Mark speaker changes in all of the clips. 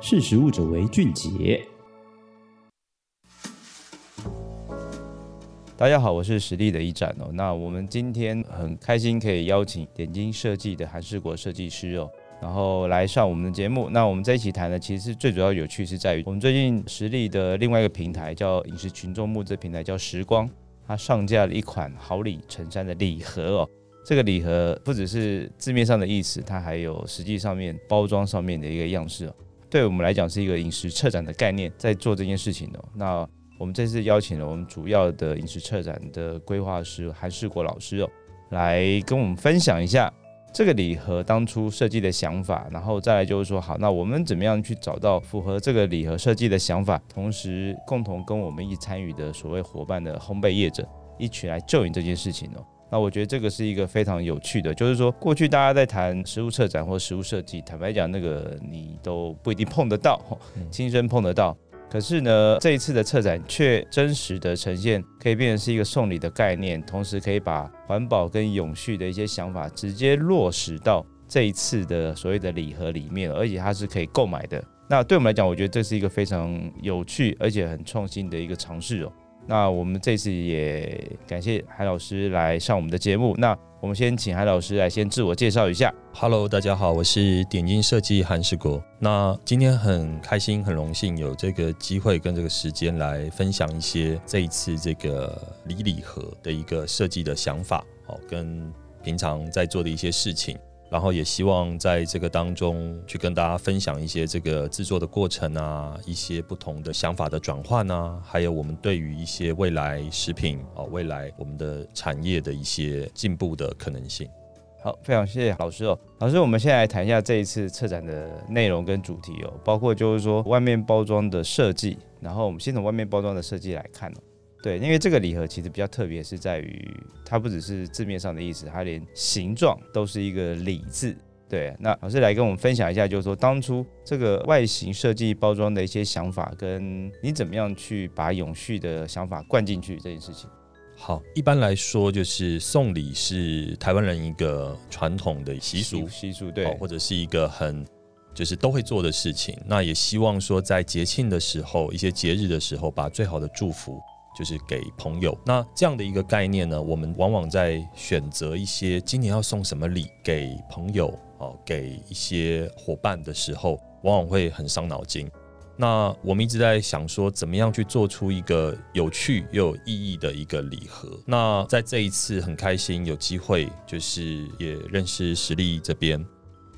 Speaker 1: 识食物者为俊杰。
Speaker 2: 大家好，我是实力的一展哦。那我们今天很开心可以邀请点睛设计的韩世国设计师哦，然后来上我们的节目。那我们在一起谈的其实最主要有趣是在于，我们最近实力的另外一个平台叫饮食群众募资平台叫时光，它上架了一款好礼成山的礼盒哦。这个礼盒不只是字面上的意思，它还有实际上面包装上面的一个样式哦。对我们来讲是一个饮食策展的概念，在做这件事情哦。那我们这次邀请了我们主要的饮食策展的规划师韩世国老师哦，来跟我们分享一下这个礼盒当初设计的想法，然后再来就是说，好，那我们怎么样去找到符合这个礼盒设计的想法，同时共同跟我们一起参与的所谓伙伴的烘焙业者一起来救援这件事情哦。那我觉得这个是一个非常有趣的，就是说过去大家在谈实物策展或实物设计，坦白讲，那个你都不一定碰得到，亲身碰得到。可是呢，这一次的策展却真实的呈现，可以变成是一个送礼的概念，同时可以把环保跟永续的一些想法直接落实到这一次的所谓的礼盒里面，而且它是可以购买的。那对我们来讲，我觉得这是一个非常有趣而且很创新的一个尝试哦。那我们这次也感谢海老师来上我们的节目。那我们先请海老师来先自我介绍一下。
Speaker 3: Hello，大家好，我是点睛设计韩世国。那今天很开心、很荣幸有这个机会跟这个时间来分享一些这一次这个礼礼盒的一个设计的想法，哦，跟平常在做的一些事情。然后也希望在这个当中去跟大家分享一些这个制作的过程啊，一些不同的想法的转换啊，还有我们对于一些未来食品啊，未来我们的产业的一些进步的可能性。
Speaker 2: 好，非常谢谢老师哦。老师，我们先来谈一下这一次策展的内容跟主题哦，包括就是说外面包装的设计，然后我们先从外面包装的设计来看哦。对，因为这个礼盒其实比较特别，是在于它不只是字面上的意思，它连形状都是一个礼字。对，那老师来跟我们分享一下，就是说当初这个外形设计包装的一些想法，跟你怎么样去把永续的想法灌进去这件事情。
Speaker 3: 好，一般来说就是送礼是台湾人一个传统的习俗，
Speaker 2: 习俗对，
Speaker 3: 或者是一个很就是都会做的事情。那也希望说在节庆的时候，一些节日的时候，把最好的祝福。就是给朋友，那这样的一个概念呢，我们往往在选择一些今年要送什么礼给朋友哦，给一些伙伴的时候，往往会很伤脑筋。那我们一直在想说，怎么样去做出一个有趣又有意义的一个礼盒。那在这一次很开心有机会，就是也认识实力这边。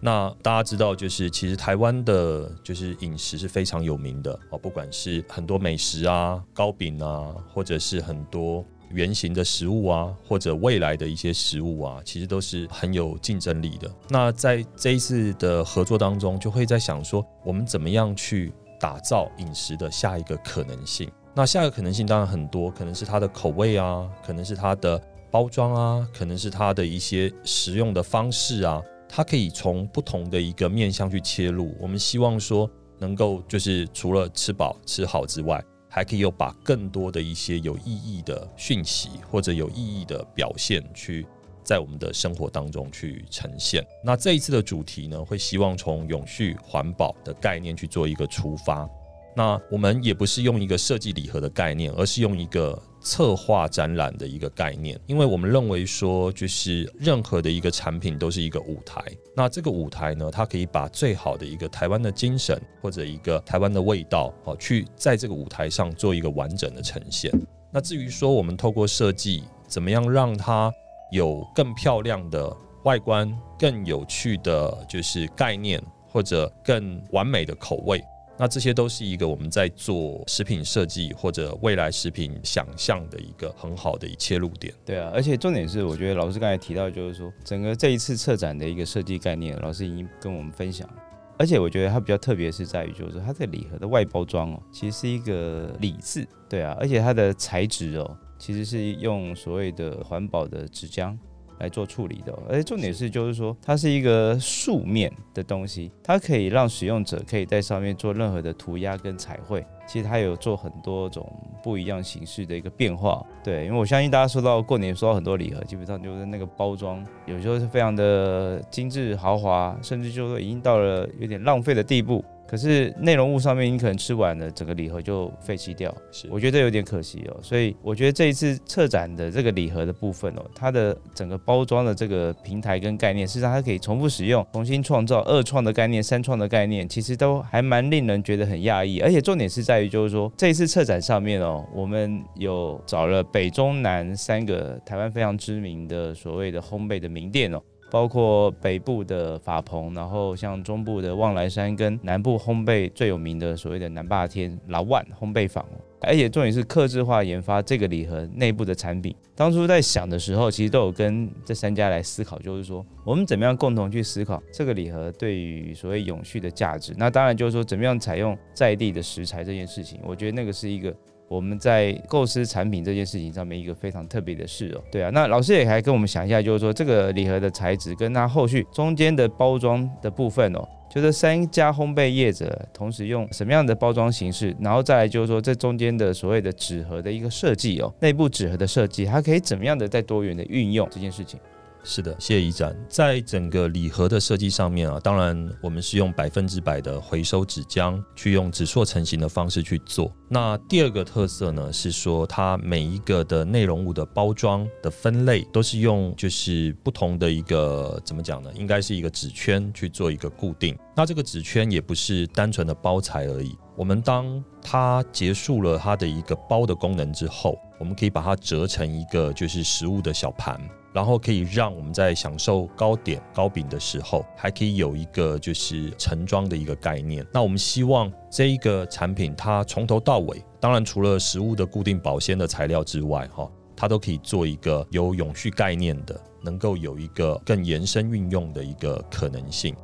Speaker 3: 那大家知道，就是其实台湾的，就是饮食是非常有名的哦，不管是很多美食啊、糕饼啊，或者是很多原型的食物啊，或者未来的一些食物啊，其实都是很有竞争力的。那在这一次的合作当中，就会在想说，我们怎么样去打造饮食的下一个可能性？那下一个可能性当然很多，可能是它的口味啊，可能是它的包装啊，可能是它的一些食用的方式啊。它可以从不同的一个面向去切入，我们希望说能够就是除了吃饱吃好之外，还可以有把更多的一些有意义的讯息或者有意义的表现去在我们的生活当中去呈现。那这一次的主题呢，会希望从永续环保的概念去做一个出发。那我们也不是用一个设计礼盒的概念，而是用一个策划展览的一个概念，因为我们认为说，就是任何的一个产品都是一个舞台。那这个舞台呢，它可以把最好的一个台湾的精神或者一个台湾的味道，哦，去在这个舞台上做一个完整的呈现。那至于说我们透过设计，怎么样让它有更漂亮的外观、更有趣的就是概念，或者更完美的口味。那这些都是一个我们在做食品设计或者未来食品想象的一个很好的切入点。
Speaker 2: 对啊，而且重点是，我觉得老师刚才提到，就是说整个这一次策展的一个设计概念，老师已经跟我们分享了。而且我觉得它比较特别是在于，就是说它这个礼盒的外包装哦，其实是一个礼字，对啊，而且它的材质哦，其实是用所谓的环保的纸浆。来做处理的，而且重点是，就是说它是一个素面的东西，它可以让使用者可以在上面做任何的涂鸦跟彩绘。其实它有做很多种不一样形式的一个变化。对，因为我相信大家收到过年收到很多礼盒，基本上就是那个包装有时候是非常的精致豪华，甚至就是说已经到了有点浪费的地步。可是内容物上面你可能吃完了，整个礼盒就废弃掉，
Speaker 3: 是
Speaker 2: 我觉得有点可惜哦。所以我觉得这一次策展的这个礼盒的部分哦，它的整个包装的这个平台跟概念，事实上它可以重复使用、重新创造、二创的概念、三创的概念，其实都还蛮令人觉得很讶异。而且重点是在于，就是说这一次策展上面哦，我们有找了北中南三个台湾非常知名的所谓的烘焙的名店哦。包括北部的法鹏，然后像中部的望来山，跟南部烘焙最有名的所谓的南霸天老万烘焙坊，而且重点是客制化研发这个礼盒内部的产品。当初在想的时候，其实都有跟这三家来思考，就是说我们怎么样共同去思考这个礼盒对于所谓永续的价值。那当然就是说怎么样采用在地的食材这件事情，我觉得那个是一个。我们在构思产品这件事情上面一个非常特别的事哦，对啊，那老师也还跟我们讲一下，就是说这个礼盒的材质跟它后续中间的包装的部分哦，就是三家烘焙业者同时用什么样的包装形式，然后再来就是说这中间的所谓的纸盒的一个设计哦，内部纸盒的设计，它可以怎么样的在多元的运用这件事情。
Speaker 3: 是的，谢谢一展。在整个礼盒的设计上面啊，当然我们是用百分之百的回收纸浆，去用纸塑成型的方式去做。那第二个特色呢，是说它每一个的内容物的包装的分类，都是用就是不同的一个怎么讲呢？应该是一个纸圈去做一个固定。那这个纸圈也不是单纯的包材而已。我们当它结束了它的一个包的功能之后，我们可以把它折成一个就是食物的小盘。然后可以让我们在享受糕点、糕饼的时候，还可以有一个就是盛装的一个概念。那我们希望这一个产品，它从头到尾，当然除了食物的固定保鲜的材料之外，哈，它都可以做一个有永续概念的，能够有一个更延伸运用的一个可能性。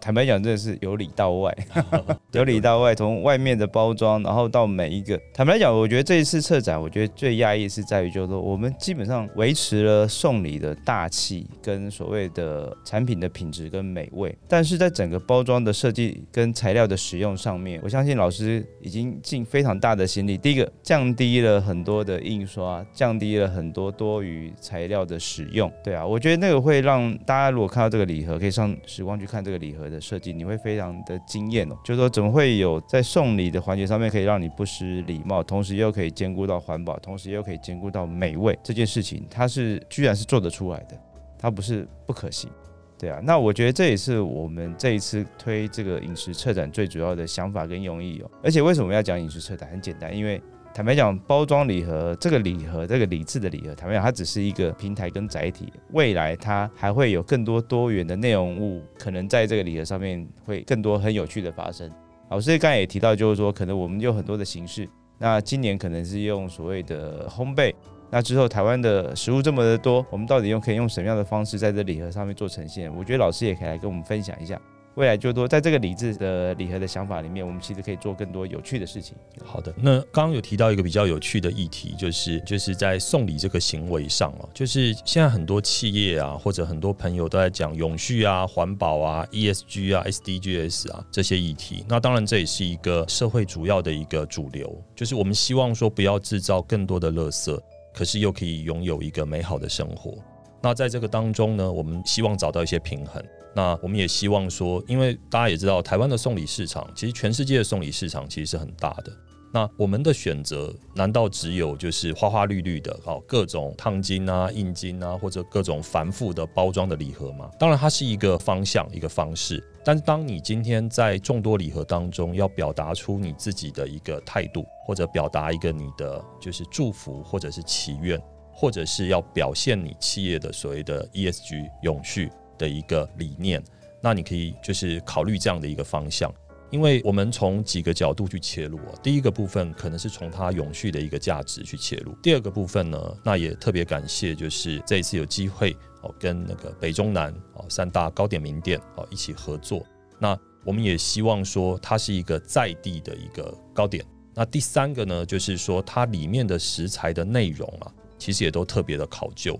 Speaker 2: 坦白讲，真的是由里到外，由里到外，从外面的包装，然后到每一个。坦白讲，我觉得这一次策展，我觉得最压抑是在于，就是说我们基本上维持了送礼的大气跟所谓的产品的品质跟美味，但是在整个包装的设计跟材料的使用上面，我相信老师已经尽非常大的心力。第一个，降低了很多的印刷，降低了很多多余材料的使用。对啊，我觉得那个会让大家如果看到这个礼盒，可以上时光去看这个礼盒的设计，你会非常的惊艳哦。就是说，怎么会有在送礼的环节上面可以让你不失礼貌，同时又可以兼顾到环保，同时又可以兼顾到美味这件事情，它是居然是做得出来的，它不是不可行，对啊。那我觉得这也是我们这一次推这个饮食策展最主要的想法跟用意哦。而且为什么要讲饮食策展？很简单，因为。坦白讲，包装礼盒这个礼盒，这个礼制的礼盒，坦白讲，它只是一个平台跟载体。未来它还会有更多多元的内容物，可能在这个礼盒上面会更多很有趣的发生。老师刚才也提到，就是说可能我们有很多的形式。那今年可能是用所谓的烘焙，那之后台湾的食物这么的多，我们到底用可以用什么样的方式在这礼盒上面做呈现？我觉得老师也可以来跟我们分享一下。未来就多在这个礼制的礼盒的想法里面，我们其实可以做更多有趣的事情。
Speaker 3: 好的，那刚刚有提到一个比较有趣的议题，就是就是在送礼这个行为上哦，就是现在很多企业啊，或者很多朋友都在讲永续啊、环保啊、ESG 啊、SDGs 啊这些议题。那当然这也是一个社会主要的一个主流，就是我们希望说不要制造更多的垃圾，可是又可以拥有一个美好的生活。那在这个当中呢，我们希望找到一些平衡。那我们也希望说，因为大家也知道，台湾的送礼市场，其实全世界的送礼市场其实是很大的。那我们的选择难道只有就是花花绿绿的，好各种烫金啊、印金啊，或者各种繁复的包装的礼盒吗？当然，它是一个方向、一个方式。但是，当你今天在众多礼盒当中要表达出你自己的一个态度，或者表达一个你的就是祝福，或者是祈愿。或者是要表现你企业的所谓的 ESG 永续的一个理念，那你可以就是考虑这样的一个方向，因为我们从几个角度去切入啊。第一个部分可能是从它永续的一个价值去切入，第二个部分呢，那也特别感谢就是这一次有机会哦跟那个北中南哦三大糕点名店哦一起合作，那我们也希望说它是一个在地的一个糕点。那第三个呢，就是说它里面的食材的内容啊。其实也都特别的考究，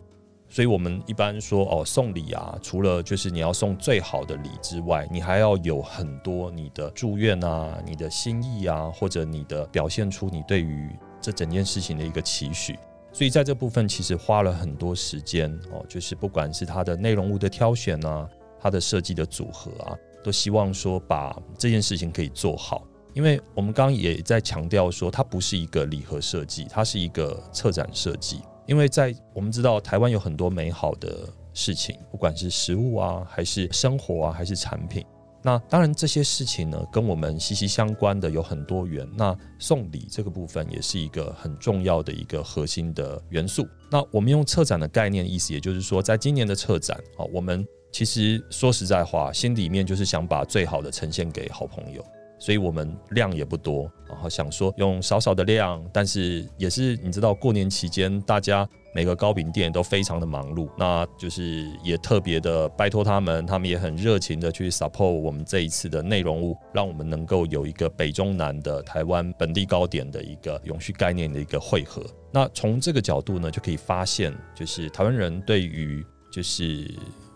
Speaker 3: 所以我们一般说哦，送礼啊，除了就是你要送最好的礼之外，你还要有很多你的祝愿啊、你的心意啊，或者你的表现出你对于这整件事情的一个期许。所以在这部分其实花了很多时间哦，就是不管是它的内容物的挑选啊，它的设计的组合啊，都希望说把这件事情可以做好。因为我们刚刚也在强调说，它不是一个礼盒设计，它是一个策展设计。因为在我们知道台湾有很多美好的事情，不管是食物啊，还是生活啊，还是产品。那当然这些事情呢，跟我们息息相关的有很多元。那送礼这个部分也是一个很重要的一个核心的元素。那我们用策展的概念，意思也就是说，在今年的策展啊，我们其实说实在话，心里面就是想把最好的呈现给好朋友。所以我们量也不多，然后想说用少少的量，但是也是你知道过年期间，大家每个糕饼店都非常的忙碌，那就是也特别的拜托他们，他们也很热情的去 support 我们这一次的内容物，让我们能够有一个北中南的台湾本地糕点的一个永续概念的一个汇合。那从这个角度呢，就可以发现，就是台湾人对于就是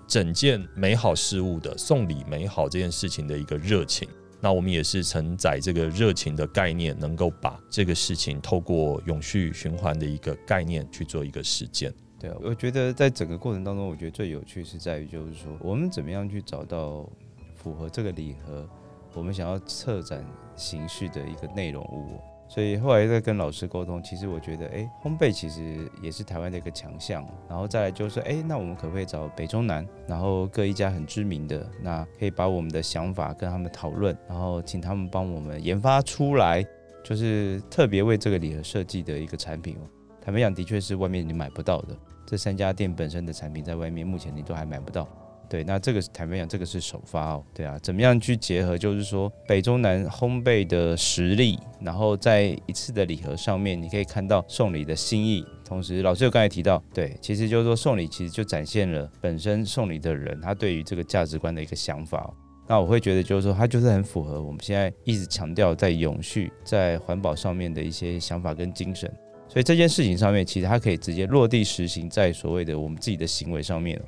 Speaker 3: 整件美好事物的送礼美好这件事情的一个热情。那我们也是承载这个热情的概念，能够把这个事情透过永续循环的一个概念去做一个实践。
Speaker 2: 对啊，我觉得在整个过程当中，我觉得最有趣是在于，就是说我们怎么样去找到符合这个礼盒我们想要策展形式的一个内容物。所以后来在跟老师沟通，其实我觉得，哎，烘焙其实也是台湾的一个强项。然后再来就是说，哎，那我们可不可以找北中南，然后各一家很知名的，那可以把我们的想法跟他们讨论，然后请他们帮我们研发出来，就是特别为这个礼盒设计的一个产品哦。坦白讲，的确是外面你买不到的。这三家店本身的产品在外面目前你都还买不到。对，那这个坦白讲，这个是首发哦。对啊，怎么样去结合？就是说北中南烘焙的实力，然后在一次的礼盒上面，你可以看到送礼的心意。同时，老师有刚才提到，对，其实就是说送礼其实就展现了本身送礼的人他对于这个价值观的一个想法。那我会觉得就是说，他就是很符合我们现在一直强调在永续、在环保上面的一些想法跟精神。所以这件事情上面，其实它可以直接落地实行在所谓的我们自己的行为上面。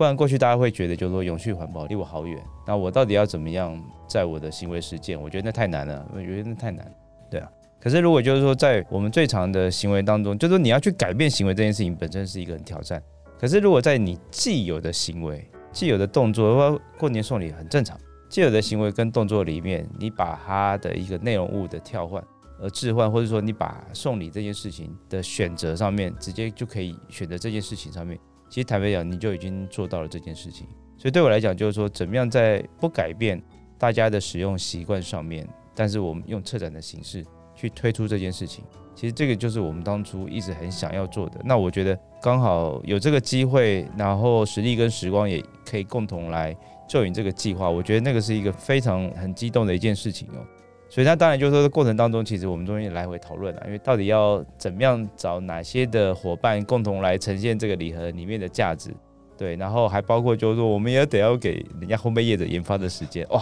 Speaker 2: 不然过去大家会觉得，就是说永续环保离我好远。那我到底要怎么样在我的行为实践？我觉得那太难了，我觉得那太难。对啊。可是如果就是说在我们最常的行为当中，就是说你要去改变行为这件事情本身是一个很挑战。可是如果在你既有的行为、既有的动作，说过年送礼很正常，既有的行为跟动作里面，你把它的一个内容物的跳换而置换，或者说你把送礼这件事情的选择上面，直接就可以选择这件事情上面。其实坦白讲，你就已经做到了这件事情。所以对我来讲，就是说，怎么样在不改变大家的使用习惯上面，但是我们用策展的形式去推出这件事情，其实这个就是我们当初一直很想要做的。那我觉得刚好有这个机会，然后实力跟时光也可以共同来就引这个计划，我觉得那个是一个非常很激动的一件事情哦。所以，那当然就是说，过程当中，其实我们中间也来回讨论了，因为到底要怎么样找哪些的伙伴共同来呈现这个礼盒里面的价值，对，然后还包括就是说，我们也得要给人家烘焙业者研发的时间，哇，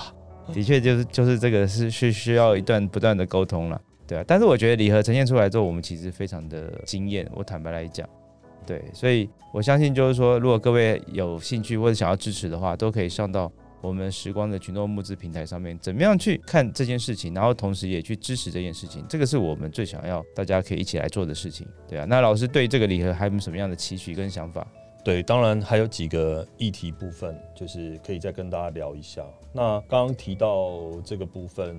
Speaker 2: 的确就是就是这个是是需要一段不断的沟通了，对啊。但是我觉得礼盒呈现出来之后，我们其实非常的惊艳，我坦白来讲，对，所以我相信就是说，如果各位有兴趣或者想要支持的话，都可以上到。我们时光的群众募资平台上面，怎么样去看这件事情，然后同时也去支持这件事情，这个是我们最想要大家可以一起来做的事情，对啊。那老师对这个礼盒还有没有什么样的期许跟想法？
Speaker 3: 对，当然还有几个议题部分，就是可以再跟大家聊一下。那刚刚提到这个部分，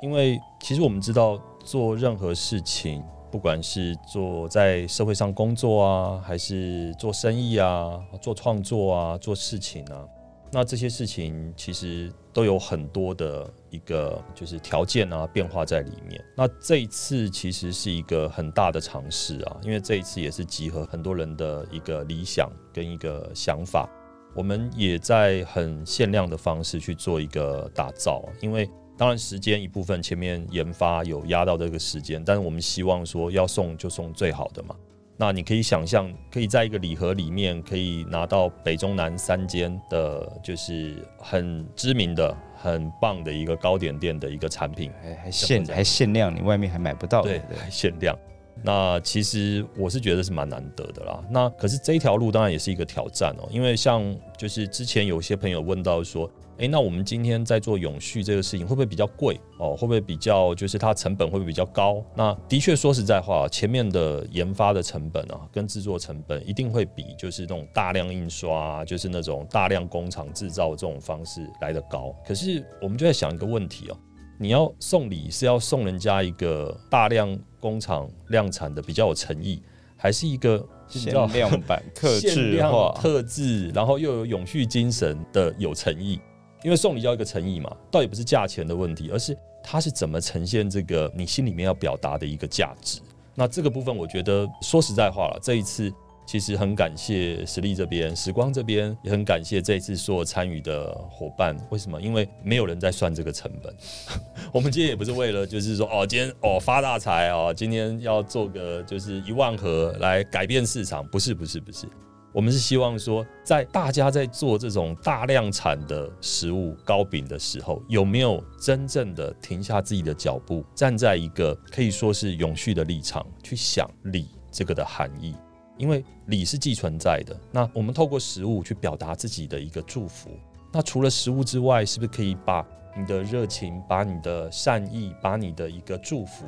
Speaker 3: 因为其实我们知道做任何事情，不管是做在社会上工作啊，还是做生意啊，做创作啊，做事情啊。那这些事情其实都有很多的一个就是条件啊变化在里面。那这一次其实是一个很大的尝试啊，因为这一次也是集合很多人的一个理想跟一个想法。我们也在很限量的方式去做一个打造，因为当然时间一部分前面研发有压到这个时间，但是我们希望说要送就送最好的嘛。那你可以想象，可以在一个礼盒里面可以拿到北中南三间的，就是很知名的、很棒的一个糕点店的一个产品，
Speaker 2: 还还限还限量，你外面还买不到。
Speaker 3: 对，还限量。那其实我是觉得是蛮难得的啦。那可是这一条路当然也是一个挑战哦，因为像就是之前有些朋友问到说，诶，那我们今天在做永续这个事情，会不会比较贵哦？会不会比较就是它成本会不会比较高？那的确说实在话，前面的研发的成本啊，跟制作成本一定会比就是那种大量印刷，就是那种大量工厂制造这种方式来得高。可是我们就在想一个问题哦，你要送礼是要送人家一个大量工厂量产的比较有诚意，还是一个？
Speaker 2: 限量版、客制化、
Speaker 3: 特制，然后又有永续精神的有诚意，因为送礼要一个诚意嘛，倒也不是价钱的问题，而是它是怎么呈现这个你心里面要表达的一个价值。那这个部分，我觉得说实在话了，这一次。其实很感谢实力这边、时光这边，也很感谢这一次所有参与的伙伴。为什么？因为没有人在算这个成本。我们今天也不是为了就是说哦，今天哦发大财哦，今天要做个就是一万盒来改变市场，不是不是不是。我们是希望说，在大家在做这种大量产的食物糕饼的时候，有没有真正的停下自己的脚步，站在一个可以说是永续的立场去想礼这个的含义。因为礼是既存在的，那我们透过食物去表达自己的一个祝福。那除了食物之外，是不是可以把你的热情、把你的善意、把你的一个祝福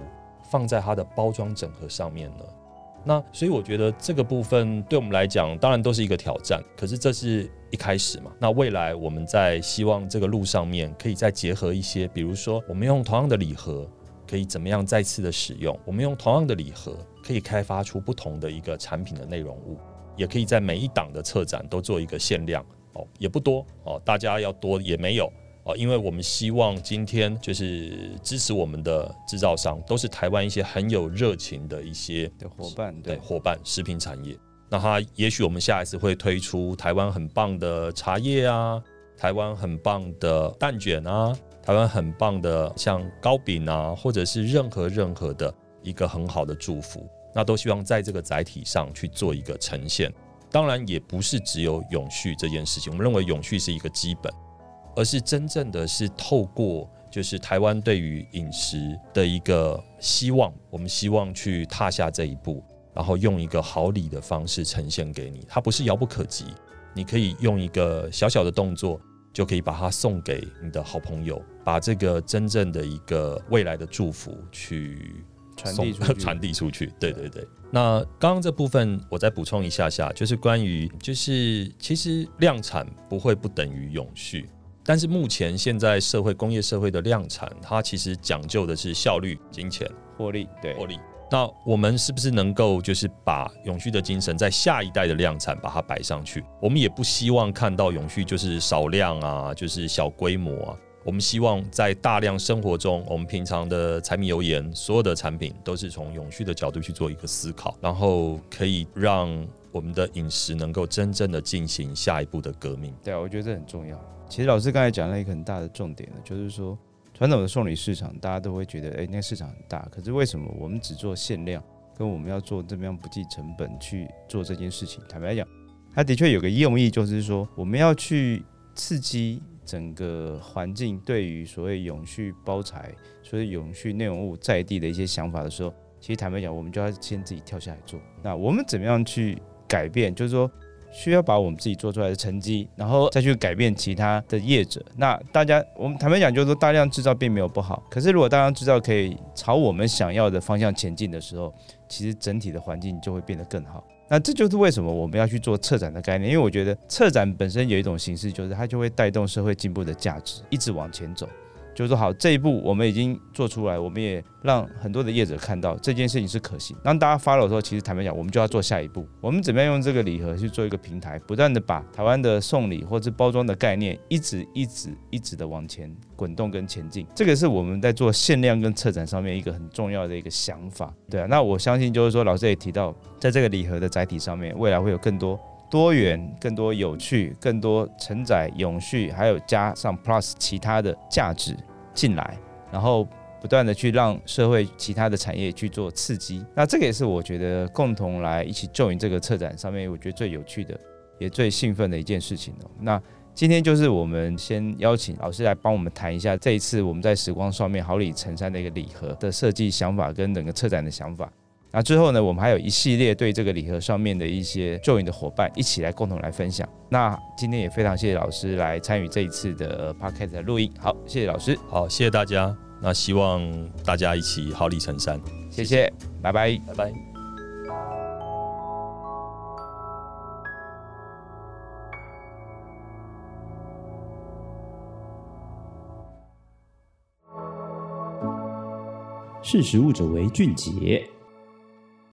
Speaker 3: 放在它的包装整合上面呢？那所以我觉得这个部分对我们来讲，当然都是一个挑战。可是这是一开始嘛。那未来我们在希望这个路上面可以再结合一些，比如说我们用同样的礼盒。可以怎么样再次的使用？我们用同样的礼盒，可以开发出不同的一个产品的内容物，也可以在每一档的策展都做一个限量哦，也不多哦，大家要多也没有哦，因为我们希望今天就是支持我们的制造商，都是台湾一些很有热情的一些
Speaker 2: 的伙伴，
Speaker 3: 对伙伴食品产业。那他也许我们下一次会推出台湾很棒的茶叶啊，台湾很棒的蛋卷啊。台湾很棒的，像糕饼啊，或者是任何任何的一个很好的祝福，那都希望在这个载体上去做一个呈现。当然，也不是只有永续这件事情，我们认为永续是一个基本，而是真正的是透过就是台湾对于饮食的一个希望，我们希望去踏下这一步，然后用一个好礼的方式呈现给你。它不是遥不可及，你可以用一个小小的动作。就可以把它送给你的好朋友，把这个真正的一个未来的祝福去
Speaker 2: 传递。
Speaker 3: 传递出去。对对对。那刚刚这部分我再补充一下下，就是关于就是其实量产不会不等于永续，但是目前现在社会工业社会的量产，它其实讲究的是效率、金钱、
Speaker 2: 获利，对，
Speaker 3: 获利。那我们是不是能够就是把永续的精神在下一代的量产把它摆上去？我们也不希望看到永续就是少量啊，就是小规模啊。我们希望在大量生活中，我们平常的柴米油盐所有的产品都是从永续的角度去做一个思考，然后可以让我们的饮食能够真正的进行下一步的革命。
Speaker 2: 对啊，我觉得这很重要。其实老师刚才讲了一个很大的重点呢，就是说。传统的送礼市场，大家都会觉得，哎，那个市场很大。可是为什么我们只做限量，跟我们要做这么样不计成本去做这件事情？坦白讲，它的确有个用意，就是说我们要去刺激整个环境对于所谓永续包材、所谓永续内容物在地的一些想法的时候，其实坦白讲，我们就要先自己跳下来做。那我们怎么样去改变？就是说。需要把我们自己做出来的成绩，然后再去改变其他的业者。那大家，我们坦白讲，就是说大量制造并没有不好。可是如果大量制造可以朝我们想要的方向前进的时候，其实整体的环境就会变得更好。那这就是为什么我们要去做策展的概念，因为我觉得策展本身有一种形式，就是它就会带动社会进步的价值，一直往前走。就是说，好，这一步我们已经做出来，我们也让很多的业者看到这件事情是可行。当大家 follow 的时候，其实坦白讲，我们就要做下一步。我们怎么样用这个礼盒去做一个平台，不断的把台湾的送礼或者包装的概念，一直一直一直的往前滚动跟前进。这个是我们在做限量跟策展上面一个很重要的一个想法。对啊，那我相信就是说，老师也提到，在这个礼盒的载体上面，未来会有更多。多元、更多有趣、更多承载永续，还有加上 Plus 其他的价值进来，然后不断的去让社会其他的产业去做刺激。那这个也是我觉得共同来一起 join 这个策展上面，我觉得最有趣的，也最兴奋的一件事情哦。那今天就是我们先邀请老师来帮我们谈一下这一次我们在时光上面好礼成山的一个礼盒的设计想法跟整个策展的想法。那之后呢，我们还有一系列对这个礼盒上面的一些 join 的伙伴一起来共同来分享。那今天也非常谢谢老师来参与这一次的 podcast 的录音。好，谢谢老师。
Speaker 3: 好，谢谢大家。那希望大家一起好礼成山。
Speaker 2: 谢谢，拜拜，
Speaker 3: 拜拜。
Speaker 1: 识食物者为俊杰。